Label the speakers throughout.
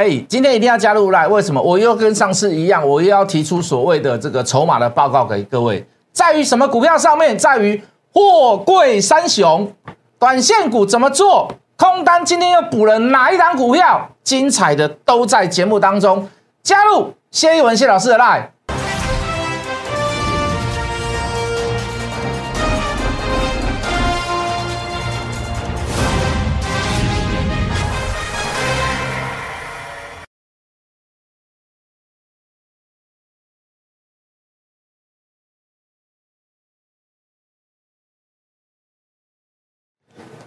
Speaker 1: 哎，今天一定要加入来，为什么？我又跟上次一样，我又要提出所谓的这个筹码的报告给各位，在于什么股票上面？在于货柜三雄，短线股怎么做？空单今天又补了哪一档股票？精彩的都在节目当中。加入谢一文谢老师的来。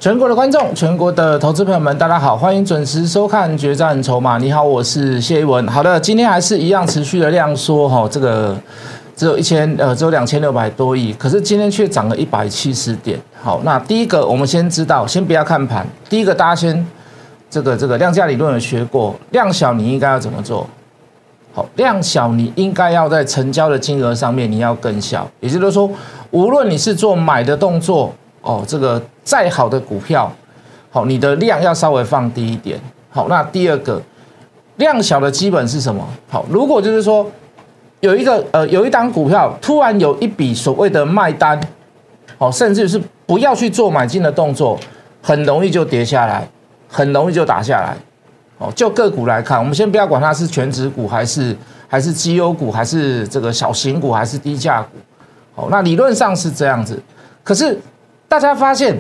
Speaker 1: 全国的观众，全国的投资朋友们，大家好，欢迎准时收看《决战筹码》。你好，我是谢一文。好的，今天还是一样持续的量缩哈，这个只有一千呃，只有两千六百多亿，可是今天却涨了一百七十点。好，那第一个我们先知道，先不要看盘。第一个大家先这个这个量价理论有学过，量小你应该要怎么做？好，量小你应该要在成交的金额上面你要更小，也就是说，无论你是做买的动作。哦，这个再好的股票，好，你的量要稍微放低一点。好，那第二个量小的基本是什么？好，如果就是说有一个呃有一档股票突然有一笔所谓的卖单，好，甚至是不要去做买进的动作，很容易就跌下来，很容易就打下来。哦，就个股来看，我们先不要管它是全值股还是还是绩优股还是这个小型股还是低价股。好，那理论上是这样子，可是。大家发现，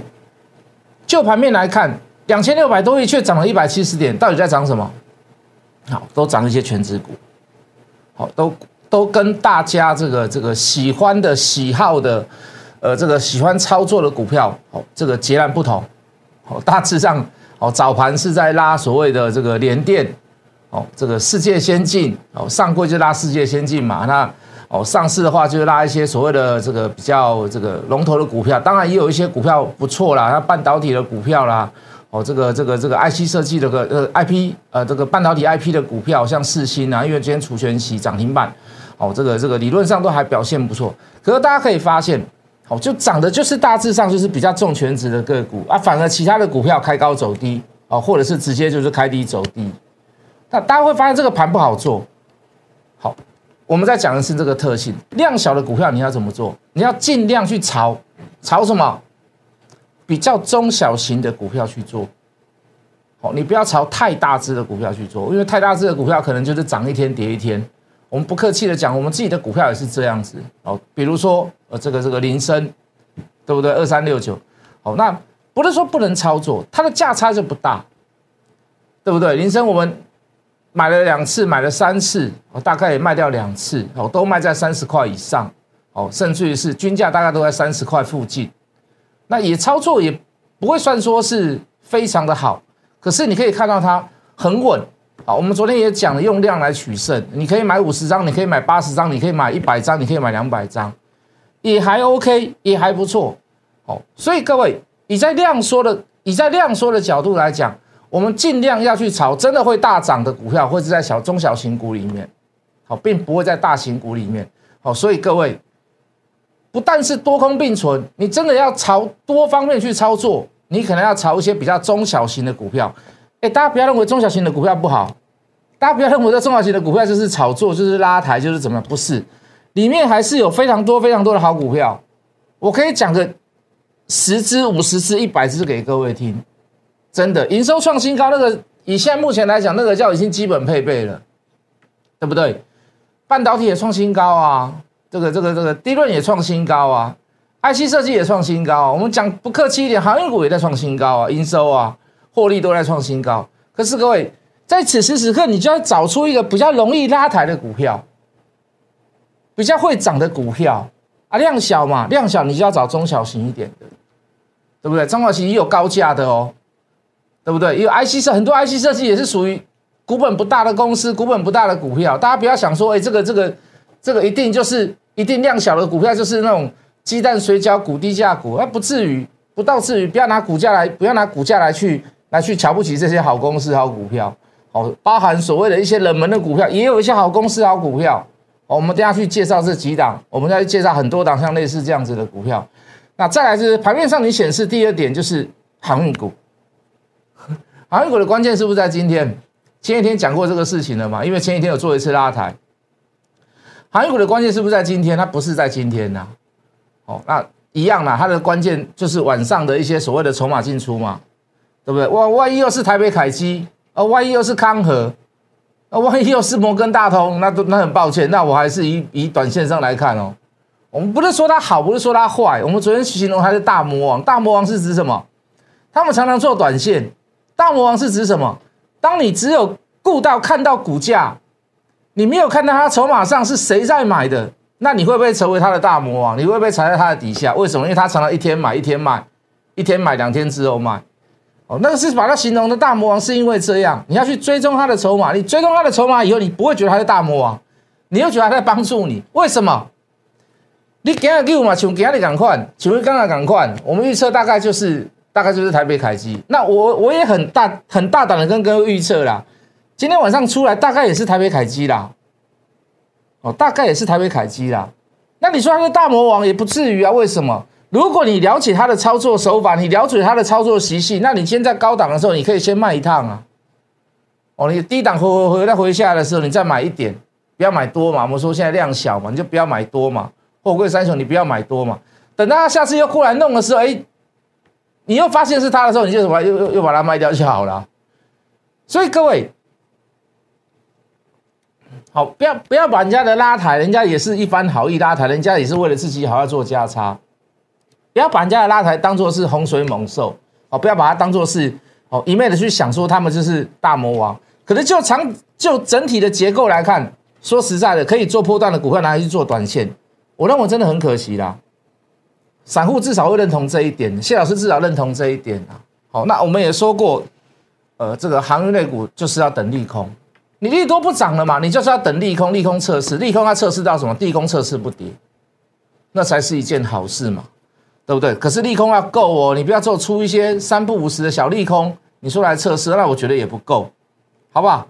Speaker 1: 就盘面来看，两千六百多亿却涨了一百七十点，到底在涨什么？好，都涨一些全指股，好，都都跟大家这个这个喜欢的喜好的，呃，这个喜欢操作的股票，好，这个截然不同。好，大致上，哦，早盘是在拉所谓的这个联电，哦，这个世界先进，哦，上柜就拉世界先进嘛，那。哦，上市的话就是拉一些所谓的这个比较这个龙头的股票，当然也有一些股票不错啦，像半导体的股票啦，哦，这个这个这个 IC 设计的个呃 IP 呃这个半导体 IP 的股票，像四星啊，因为今天除权息涨停板，哦，这个这个理论上都还表现不错。可是大家可以发现，哦，就涨的就是大致上就是比较重全值的个股啊，反而其他的股票开高走低，哦，或者是直接就是开低走低，那大家会发现这个盘不好做，好。我们在讲的是这个特性，量小的股票你要怎么做？你要尽量去炒，炒什么？比较中小型的股票去做。哦，你不要炒太大只的股票去做，因为太大只的股票可能就是涨一天跌一天。我们不客气的讲，我们自己的股票也是这样子。哦，比如说呃这个这个林森，对不对？二三六九。哦，那不是说不能操作，它的价差就不大，对不对？林森我们。买了两次，买了三次，我大概也卖掉两次，哦，都卖在三十块以上，哦，甚至于是均价大概都在三十块附近，那也操作也不会算说是非常的好，可是你可以看到它很稳，好，我们昨天也讲了用量来取胜，你可以买五十张，你可以买八十张，你可以买一百张，你可以买两百张，也还 OK，也还不错，哦，所以各位，你在量缩的，你在量缩的角度来讲。我们尽量要去炒真的会大涨的股票，或者在小中小型股里面，好，并不会在大型股里面，好，所以各位，不但是多空并存，你真的要朝多方面去操作，你可能要炒一些比较中小型的股票。哎，大家不要认为中小型的股票不好，大家不要认为这中小型的股票就是炒作，就是拉抬，就是怎么样？不是，里面还是有非常多非常多的好股票。我可以讲个十只、五十只、一百只给各位听。真的营收创新高，那个以现在目前来讲，那个叫已经基本配备了，对不对？半导体也创新高啊，这个这个这个低润也创新高啊，IC 设计也创新高。啊我们讲不客气一点，航运股也在创新高啊，营收啊，获利都在创新高。可是各位，在此时此刻，你就要找出一个比较容易拉抬的股票，比较会涨的股票啊，量小嘛，量小你就要找中小型一点的，对不对？中小型也有高价的哦。对不对？因为 IC 设很多 IC 设计也是属于股本不大的公司，股本不大的股票。大家不要想说，哎，这个这个这个一定就是一定量小的股票，就是那种鸡蛋水饺股、低价股，那不至于，不到至于。不要拿股价来，不要拿股价来去来去瞧不起这些好公司、好股票。哦，包含所谓的一些冷门的股票，也有一些好公司、好股票。我们等下去介绍这几档，我们再去介绍很多档像类似这样子的股票。那再来是盘面上你显示第二点就是航运股。航运股的关键是不是在今天？前几天讲过这个事情了嘛？因为前几天有做一次拉抬，航运股的关键是不是在今天？它不是在今天呐。哦，那一样啦，它的关键就是晚上的一些所谓的筹码进出嘛，对不对？万万一又是台北凯基，啊，万一又是康和，啊，万一又是摩根大通，那都那很抱歉，那我还是以以短线上来看哦。我们不是说它好，不是说它坏，我们昨天形容它是大魔王。大魔王是指什么？他们常常做短线。大魔王是指什么？当你只有顾到看到股价，你没有看到它筹码上是谁在买的。那你会不会成为他的大魔王？你会不会踩在他的底下？为什么？因为他常常一天买一天卖，一天买两天之后卖。哦，那个是把他形容的大魔王，是因为这样。你要去追踪他的筹码，你追踪他的筹码以后，你不会觉得他是大魔王，你又觉得他在帮助你。为什么？你今日给嘛，像今日赶快，请问刚刚赶快，我们预测大概就是大概就是台北凯基。那我我也很大很大胆的跟各位预测啦，今天晚上出来大概也是台北凯基啦。哦，大概也是台北凯基啦。那你说他是大魔王也不至于啊？为什么？如果你了解他的操作手法，你了解他的操作习性，那你先在高档的时候，你可以先卖一趟啊。哦，你低档回回回再回下来的时候，你再买一点，不要买多嘛。我们说现在量小嘛，你就不要买多嘛。货柜三雄你不要买多嘛。等到他下次又过来弄的时候，哎，你又发现是他的时候，你就什么又又又把它卖掉就好了。所以各位。好，不要不要把人家的拉抬，人家也是一番好意拉抬，人家也是为了自己好要做价差，不要把人家的拉抬当做是洪水猛兽，哦，不要把它当做是哦一昧的去想说他们就是大魔王，可是就长就整体的结构来看，说实在的，可以做波段的股票拿去做短线，我认为真的很可惜啦，散户至少会认同这一点，谢老师至少认同这一点啊，好，那我们也说过，呃，这个航运类股就是要等利空。你利多不涨了嘛？你就是要等利空，利空测试，利空它测试到什么？利空测试不跌，那才是一件好事嘛，对不对？可是利空要够哦，你不要做出一些三不五十的小利空，你说来测试，那我觉得也不够，好不好？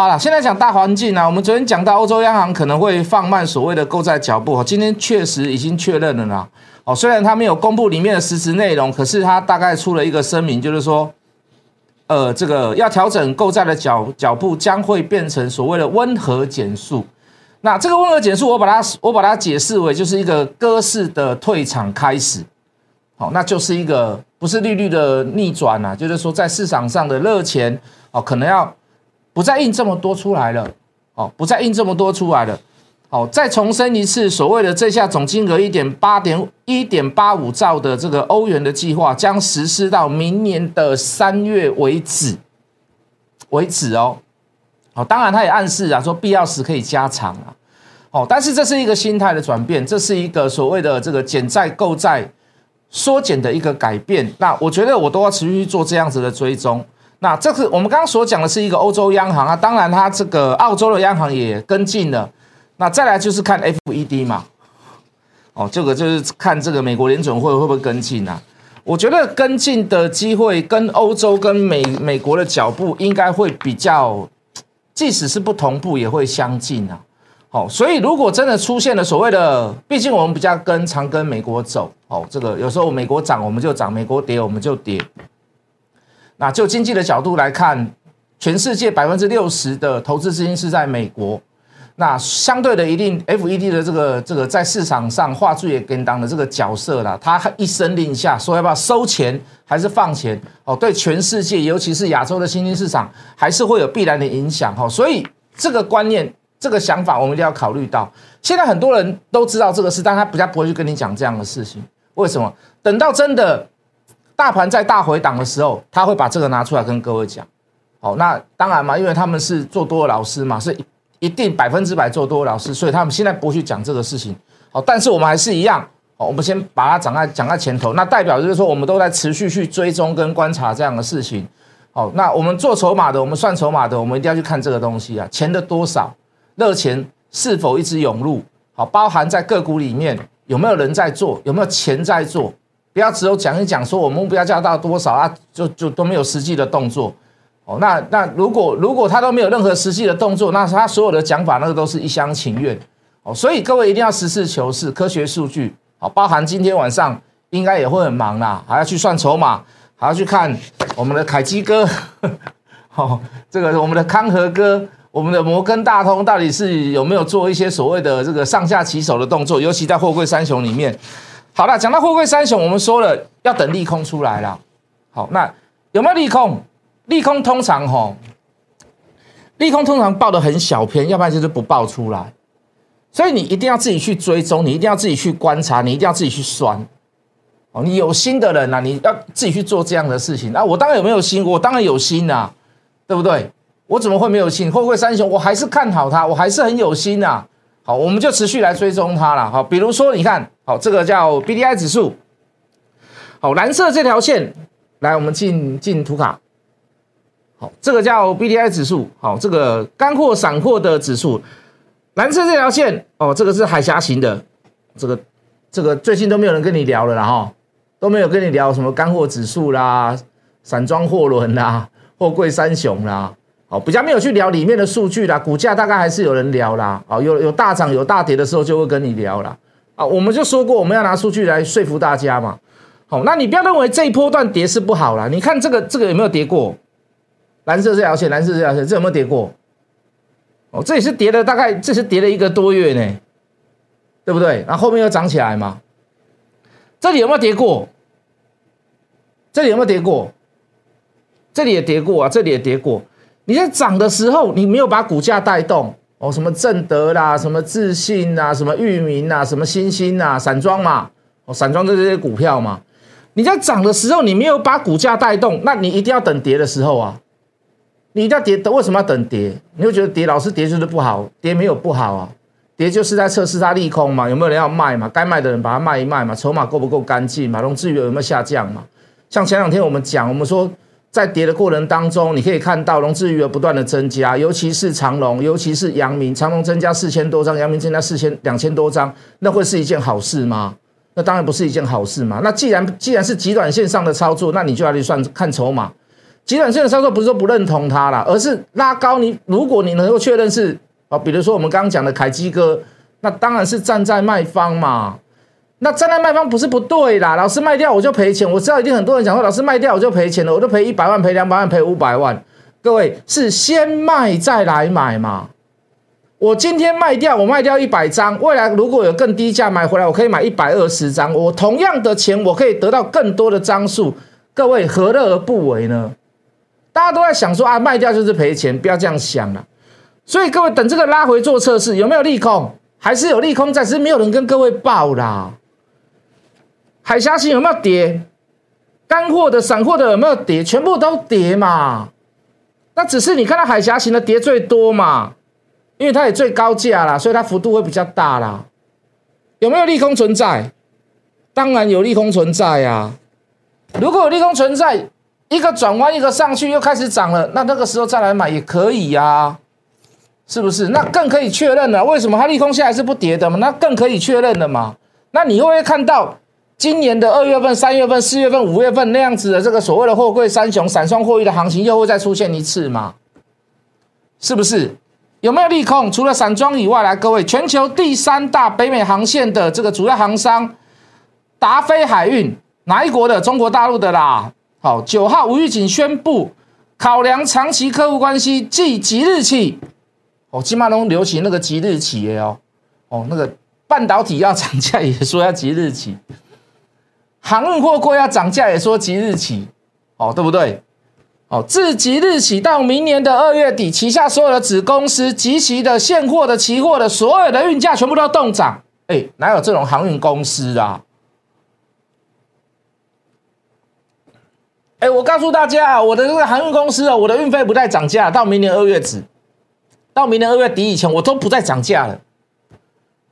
Speaker 1: 好了，现在讲大环境啊，我们昨天讲到欧洲央行可能会放慢所谓的购债脚步，今天确实已经确认了啦。哦，虽然他没有公布里面的实质内容，可是他大概出了一个声明，就是说。呃，这个要调整购债的脚脚步，将会变成所谓的温和减速。那这个温和减速，我把它我把它解释为就是一个鸽式的退场开始。好，那就是一个不是利率的逆转啊，就是说在市场上的热钱哦，可能要不再印这么多出来了。哦，不再印这么多出来了。好，再重申一次，所谓的这下总金额一点八点一点八五兆的这个欧元的计划，将实施到明年的三月为止，为止哦。好，当然他也暗示啊，说必要时可以加长啊。哦，但是这是一个心态的转变，这是一个所谓的这个减债购债缩减的一个改变。那我觉得我都要持续做这样子的追踪。那这是我们刚刚所讲的是一个欧洲央行啊，当然它这个澳洲的央行也跟进了。那再来就是看 FED 嘛，哦，这个就是看这个美国联准会会不会跟进啊？我觉得跟进的机会跟欧洲跟美美国的脚步应该会比较，即使是不同步也会相近啊。好，所以如果真的出现了所谓的，毕竟我们比较跟常跟美国走，哦，这个有时候美国涨我们就涨，美国跌我们就跌。那就经济的角度来看，全世界百分之六十的投资资金是在美国。那相对的，一定 FED 的这个这个在市场上画最也跟当的这个角色啦，他一声令下，说要不要收钱还是放钱哦，对全世界，尤其是亚洲的新兴市场，还是会有必然的影响哈。所以这个观念、这个想法，我们一定要考虑到。现在很多人都知道这个事，但他比较不会去跟你讲这样的事情。为什么？等到真的大盘在大回档的时候，他会把这个拿出来跟各位讲。好，那当然嘛，因为他们是做多的老师嘛，是。一定百分之百做多的，老师，所以他们现在不去讲这个事情。好，但是我们还是一样，好，我们先把它讲在讲在前头。那代表就是说，我们都在持续去追踪跟观察这样的事情。好，那我们做筹码的，我们算筹码的，我们一定要去看这个东西啊，钱的多少，热钱是否一直涌入？好，包含在个股里面有没有人在做，有没有钱在做？不要只有讲一讲，说我目标价到多少啊，就就都没有实际的动作。哦，那那如果如果他都没有任何实际的动作，那他所有的讲法那个都是一厢情愿。哦，所以各位一定要实事求是，科学数据。好，包含今天晚上应该也会很忙啦，还要去算筹码，还要去看我们的凯基哥。哦，这个我们的康和哥，我们的摩根大通到底是有没有做一些所谓的这个上下其手的动作？尤其在货柜三雄里面。好了，讲到货柜三雄，我们说了要等利空出来了。好，那有没有利空？利空通常吼，利空通常报的很小篇，要不然就是不报出来。所以你一定要自己去追踪，你一定要自己去观察，你一定要自己去算。哦，你有心的人呐，你要自己去做这样的事情。那我当然有没有心？我当然有心呐，对不对？我怎么会没有心？会不会三雄？我还是看好它，我还是很有心呐。好，我们就持续来追踪它了。好，比如说你看，好，这个叫 B D I 指数，好，蓝色这条线，来，我们进进图卡。好，这个叫 B D I 指数，好，这个干货散货的指数。蓝色这条线哦，这个是海峡型的，这个这个最近都没有人跟你聊了啦哈，都没有跟你聊什么干货指数啦、散装货轮啦、货柜三雄啦，好比较没有去聊里面的数据啦，股价大概还是有人聊啦，哦有有大涨有大跌的时候就会跟你聊啦。啊，我们就说过我们要拿数据来说服大家嘛，好，那你不要认为这一波段跌是不好啦，你看这个这个有没有跌过？蓝色这条线，蓝色这条线，这有没有跌过？哦，这也是跌了大概，这是跌了一个多月呢，对不对？然后后面又涨起来嘛。这里有没有跌过？这里有没有跌过？这里也跌过啊，这里也跌过。你在涨的时候，你没有把股价带动哦，什么正德啦，什么自信啊，什么域名啊，什么星星啊，散装嘛，哦，散装的这些股票嘛。你在涨的时候，你没有把股价带动，那你一定要等跌的时候啊。你一定要跌，为什么要等跌？你会觉得跌老是跌就是不好，跌没有不好啊，跌就是在测试它利空嘛，有没有人要卖嘛？该卖的人把它卖一卖嘛，筹码够不够干净嘛？融资余额有没有下降嘛？像前两天我们讲，我们说在跌的过程当中，你可以看到融资余额不断的增加，尤其是长隆，尤其是阳明，长隆增加四千多张，阳明增加四千两千多张，那会是一件好事吗？那当然不是一件好事嘛。那既然既然是极短线上的操作，那你就要去算看筹码。极短线的操作不是说不认同它了，而是拉高你。如果你能够确认是啊，比如说我们刚刚讲的凯基哥，那当然是站在卖方嘛。那站在卖方不是不对啦，老师卖掉我就赔钱。我知道一定很多人讲说，老师卖掉我就赔钱了，我就赔一百万、赔两百万、赔五百万。各位是先卖再来买嘛？我今天卖掉，我卖掉一百张，未来如果有更低价买回来，我可以买一百二十张，我同样的钱我可以得到更多的张数。各位何乐而不为呢？大家都在想说啊，卖掉就是赔钱，不要这样想了。所以各位等这个拉回做测试，有没有利空？还是有利空在，只是没有人跟各位报啦。海峡型有没有跌？干货的、散货的有没有跌？全部都跌嘛。那只是你看到海峡型的跌最多嘛，因为它也最高价啦，所以它幅度会比较大啦。有没有利空存在？当然有利空存在呀。如果有利空存在，一个转弯，一个上去又开始涨了，那那个时候再来买也可以呀，是不是？那更可以确认了。为什么它利空下来是不跌的嘛？那更可以确认了嘛？那你会不会看到今年的二月份、三月份、四月份、五月份那样子的这个所谓的货柜三雄、散装货运的行情又会再出现一次吗？是不是？有没有利空？除了散装以外，来各位，全球第三大北美航线的这个主要航商达飞海运，哪一国的？中国大陆的啦。好，九号吴玉锦宣布，考量长期客户关系，即即日起，哦，金马龙流行那个即日起哦，哦，那个半导体要涨价也说要即日起，航运货柜要涨价也说即日起，哦，对不对？哦，自即日起到明年的二月底，旗下所有的子公司及其的现货的期货的所有的运价全部都要动涨，哎，哪有这种航运公司啊？哎，我告诉大家啊，我的这个航运公司啊，我的运费不再涨价，到明年二月止，到明年二月底以前，我都不再涨价了。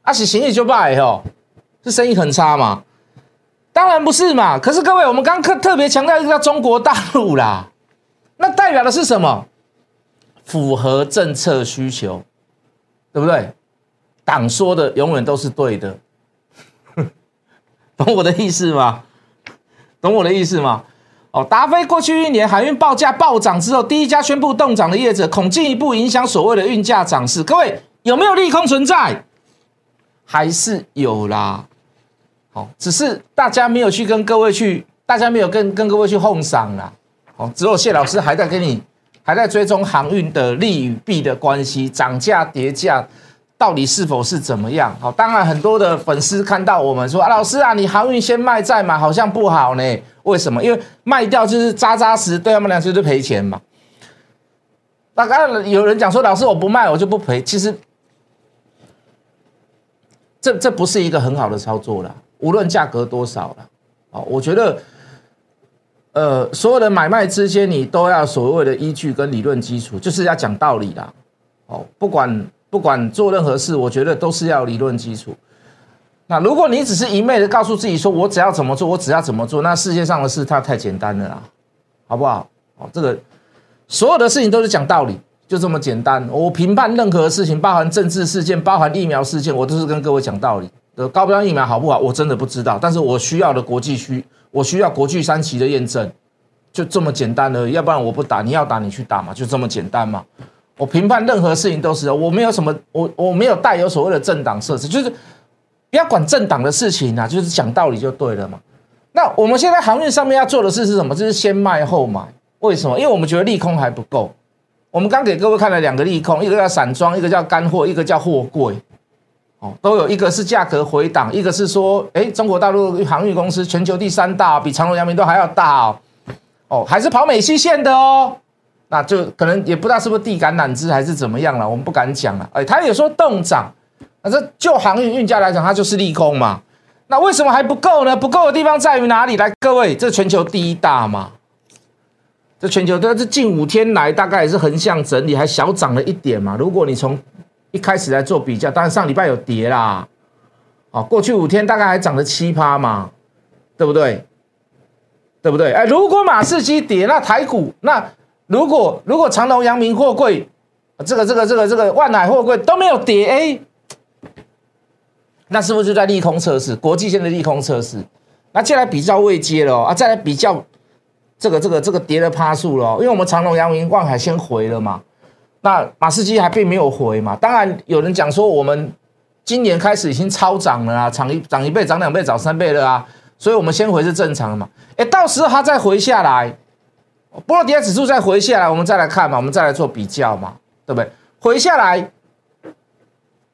Speaker 1: 啊，是行意就败哦，是生意很差嘛？当然不是嘛。可是各位，我们刚特特别强调一个叫中国大陆啦，那代表的是什么？符合政策需求，对不对？党说的永远都是对的，懂我的意思吗？懂我的意思吗？哦，达飞过去一年海运报价暴涨之后，第一家宣布动涨的业者，恐进一步影响所谓的运价涨势。各位有没有利空存在？还是有啦。好，只是大家没有去跟各位去，大家没有跟跟各位去哄赏啦。哦，只有谢老师还在跟你，还在追踪航运的利与弊的关系，涨价跌价到底是否是怎么样？好，当然很多的粉丝看到我们说啊，老师啊，你航运先卖再买好像不好呢？为什么？因为卖掉就是扎扎实，对他们来说就赔钱嘛。那刚有人讲说，老师我不卖我就不赔，其实这这不是一个很好的操作了，无论价格多少了，哦，我觉得。呃，所有的买卖之间，你都要所谓的依据跟理论基础，就是要讲道理啦。哦，不管不管做任何事，我觉得都是要理论基础。那如果你只是一昧的告诉自己说，我只要怎么做，我只要怎么做，那世界上的事它太简单了啦，好不好？哦，这个所有的事情都是讲道理，就这么简单。我评判任何事情，包含政治事件，包含疫苗事件，我都是跟各位讲道理。呃，高标疫苗好不好？我真的不知道，但是我需要的国际需。我需要国际三期的验证，就这么简单而已。要不然我不打，你要打你去打嘛，就这么简单嘛。我评判任何事情都是，我没有什么，我我没有带有所谓的政党设置，就是不要管政党的事情啊，就是讲道理就对了嘛。那我们现在航运上面要做的事是什么？就是先卖后买。为什么？因为我们觉得利空还不够。我们刚给各位看了两个利空，一个叫散装，一个叫干货，一个叫货柜。哦，都有一个是价格回档，一个是说，哎，中国大陆航运公司全球第三大，比长隆、阳明都还要大哦，哦，还是跑美西线的哦，那就可能也不知道是不是地橄榄枝还是怎么样了，我们不敢讲了。哎，他也说动涨，那这就航运运价来讲，它就是利空嘛。那为什么还不够呢？不够的地方在于哪里？来，各位，这全球第一大嘛，这全球这这近五天来大概也是横向整理，还小涨了一点嘛。如果你从一开始来做比较，当然上礼拜有跌啦，哦，过去五天大概还涨了七趴嘛，对不对？对不对？哎，如果马士基跌，那台股那如果如果长隆、阳明、货柜，这个这个这个这个万海货柜都没有跌，哎，那是不是就在利空测试？国际线的利空测试？那接下来比较未接了哦啊，再来比较这个这个这个跌的趴数了，因为我们长隆、阳明、万海先回了嘛。那马士基还并没有回嘛？当然有人讲说，我们今年开始已经超涨了啊，涨一涨一倍、涨两倍、涨三倍了啊，所以我们先回是正常的嘛。哎，到时候它再回下来，波罗的海指数再回下来，我们再来看嘛，我们再来做比较嘛，对不对？回下来，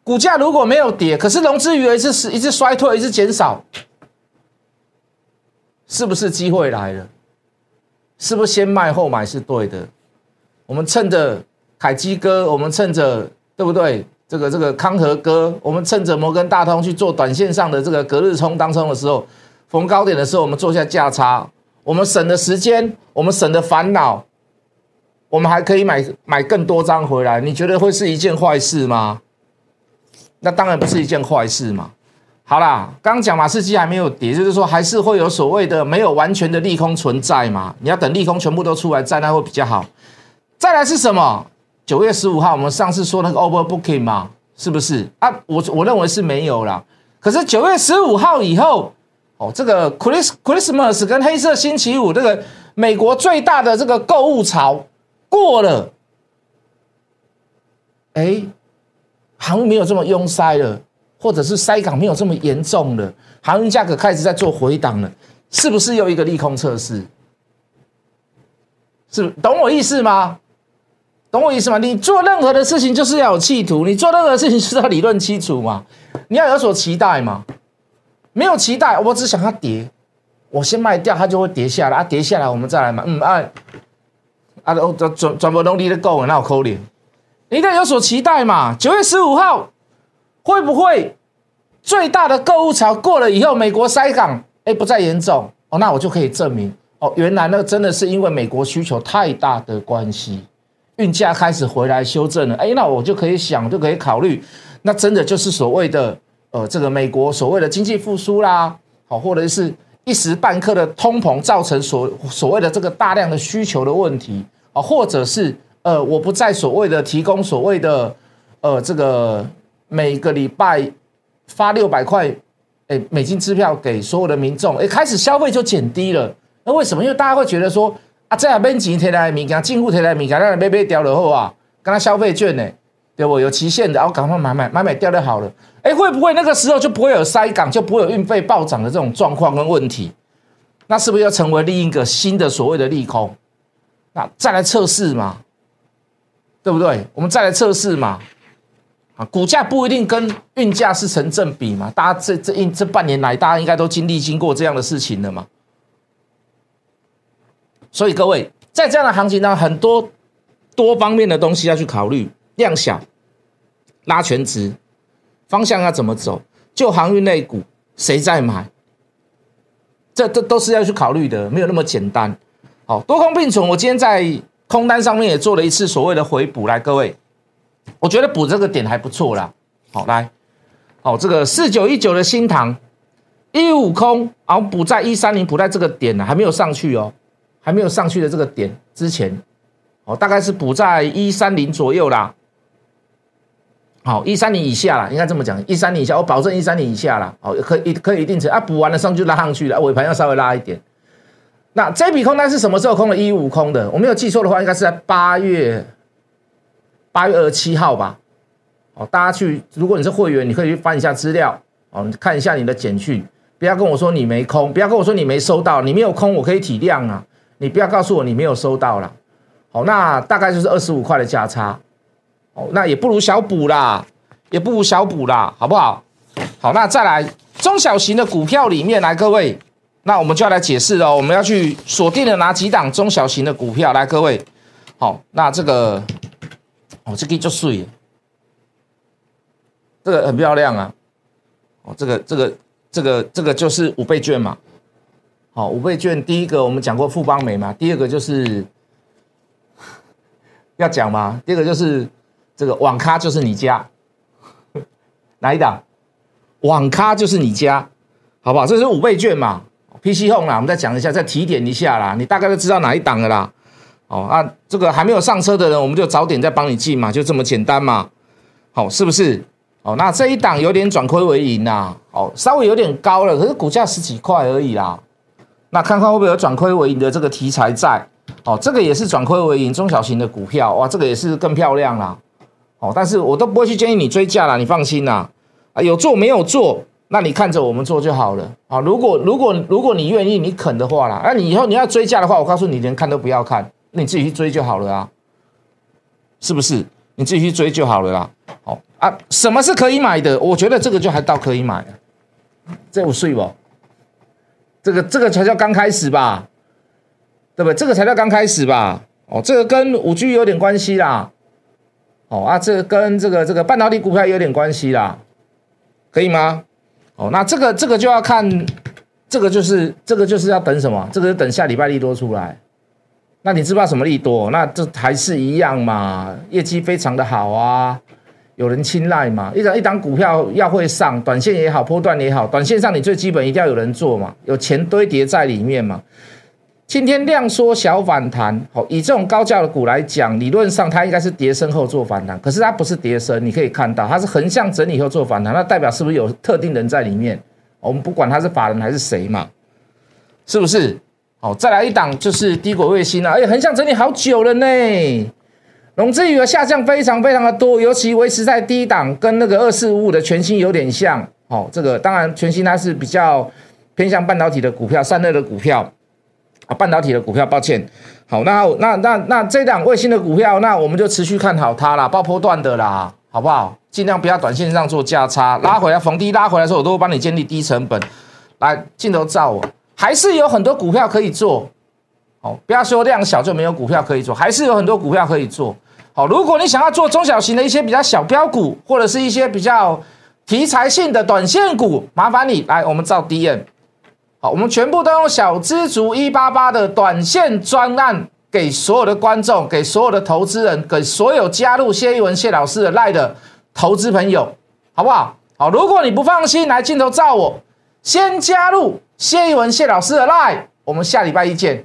Speaker 1: 股价如果没有跌，可是融资余额是是一直衰退，一直减少，是不是机会来了？是不是先卖后买是对的？我们趁着。海基哥，我们趁着对不对？这个这个康和哥，我们趁着摩根大通去做短线上的这个隔日冲当冲的时候，逢高点的时候，我们做下价差，我们省的时间，我们省的烦恼，我们还可以买买更多张回来。你觉得会是一件坏事吗？那当然不是一件坏事嘛。好啦，刚讲马士基还没有跌，就是说还是会有所谓的没有完全的利空存在嘛。你要等利空全部都出来再那会比较好。再来是什么？九月十五号，我们上次说那个 overbooking 嘛，是不是啊？我我认为是没有啦。可是九月十五号以后，哦，这个 Chris Christmas 跟黑色星期五这个美国最大的这个购物潮过了，哎，航运没有这么拥塞了，或者是塞港没有这么严重了，航运价格开始在做回档了，是不是又一个利空测试？是懂我意思吗？懂我意思吗？你做任何的事情就是要有企图，你做任何事情是要理论基础嘛？你要有所期待嘛？没有期待，我只想它跌，我先卖掉，它就会跌下来啊！跌下来我们再来买。嗯，啊啊，转转转播能力的够，那我扣脸。你得有所期待嘛？九月十五号会不会最大的购物潮过了以后，美国塞港哎不再严重哦，那我就可以证明哦，原来那真的是因为美国需求太大的关系。运价开始回来修正了，哎，那我就可以想，就可以考虑，那真的就是所谓的呃，这个美国所谓的经济复苏啦，好，或者是一时半刻的通膨造成所所谓的这个大量的需求的问题啊，或者是呃，我不再所谓的提供所谓的呃这个每个礼拜发六百块哎美金支票给所有的民众，哎，开始消费就减低了，那为什么？因为大家会觉得说。啊，这样免钱提来的物件，进户提来的物件，咱买买掉了好啊，跟他消费券呢，对不？有期限的，然后赶快买买买买掉就好了。哎，会不会那个时候就不会有塞港，就不会有运费暴涨的这种状况跟问题？那是不是要成为另一个新的所谓的利空？那再来测试嘛？对不对？我们再来测试嘛。啊，股价不一定跟运价是成正比嘛？大家这这一这半年来，大家应该都经历经过这样的事情了嘛？所以各位在这样的行情当中，很多多方面的东西要去考虑，量小、拉全值、方向要怎么走，就航运类股谁在买，这这都是要去考虑的，没有那么简单。好，多空并存，我今天在空单上面也做了一次所谓的回补，来各位。我觉得补这个点还不错啦，好来，好这个四九一九的新塘一五空，然后补在一三零，补在这个点呢，还没有上去哦，还没有上去的这个点之前，哦大概是补在一三零左右啦，好一三零以下啦，应该这么讲，一三零以下，我保证一三零以下啦，哦可以可以一定成啊，补完了上就拉上去了，尾盘要稍微拉一点。那这笔空单是什么时候空的？一五空的，我没有记错的话，应该是在八月。八月二十七号吧，哦，大家去，如果你是会员，你可以去翻一下资料，哦，看一下你的简讯，不要跟我说你没空，不要跟我说你没收到，你没有空，我可以体谅啊，你不要告诉我你没有收到了，好，那大概就是二十五块的价差，哦，那也不如小补啦，也不如小补啦，好不好？好，那再来中小型的股票里面来，各位，那我们就要来解释了，我们要去锁定的哪几档中小型的股票来，各位，好，那这个。哦，这个就碎了，这个很漂亮啊！哦，这个这个这个这个就是五倍券嘛。好，五倍券第一个我们讲过富邦美嘛，第二个就是要讲嘛，第二个就是这个网咖就是你家，哪一档？网咖就是你家，好不好？这是五倍券嘛，PC Home 啦，我们再讲一下，再提点一下啦，你大概都知道哪一档的啦。哦啊，这个还没有上车的人，我们就早点再帮你进嘛，就这么简单嘛。好，是不是？哦，那这一档有点转亏为盈呐。哦，稍微有点高了，可是股价十几块而已啦。那看看会不会有转亏为盈的这个题材在？哦，这个也是转亏为盈中小型的股票，哇，这个也是更漂亮啦。哦，但是我都不会去建议你追价啦，你放心啦。啊，有做没有做，那你看着我们做就好了。啊，如果如果如果你愿意，你肯的话啦，那你以后你要追价的话，我告诉你，连看都不要看。那你自己去追就好了啊，是不是？你自己去追就好了啦。好啊，什么是可以买的？我觉得这个就还到可以买，这有税不？这个这个才叫刚开始吧，对不对？这个才叫刚开始吧。哦，这个跟五 G 有点关系啦。哦啊，这个跟这个这个半导体股票有点关系啦，可以吗？哦，那这个这个就要看，这个就是这个就是要等什么？这个等下礼拜利多出来。那你知不知道什么利多？那这还是一样嘛，业绩非常的好啊，有人青睐嘛。一档一档股票要会上，短线也好，波段也好，短线上你最基本一定要有人做嘛，有钱堆叠在里面嘛。今天量缩小反弹，好，以这种高价的股来讲，理论上它应该是跌升后做反弹，可是它不是跌升，你可以看到它是横向整理后做反弹，那代表是不是有特定人在里面？我们不管他是法人还是谁嘛，是不是？好，再来一档就是低轨卫星了，哎，横向整理好久了呢，融资余额下降非常非常的多，尤其维持在低档，跟那个二四五五的全新有点像。哦，这个当然全新它是比较偏向半导体的股票，散热的股票啊，半导体的股票，抱歉。好，那那那那这档卫星的股票，那我们就持续看好它啦，爆破段的啦，好不好？尽量不要短线上做价差，拉回来逢低拉回来的时候，我都会帮你建立低成本。来，镜头照我。还是有很多股票可以做，哦，不要说量小就没有股票可以做，还是有很多股票可以做。好，如果你想要做中小型的一些比较小标股，或者是一些比较题材性的短线股，麻烦你来，我们照 D N。好，我们全部都用小资族一八八的短线专案，给所有的观众，给所有的投资人，给所有加入谢一文谢老师的赖的投资朋友，好不好？好，如果你不放心，来镜头照我，先加入。谢一文谢老师的 live，我们下礼拜一见。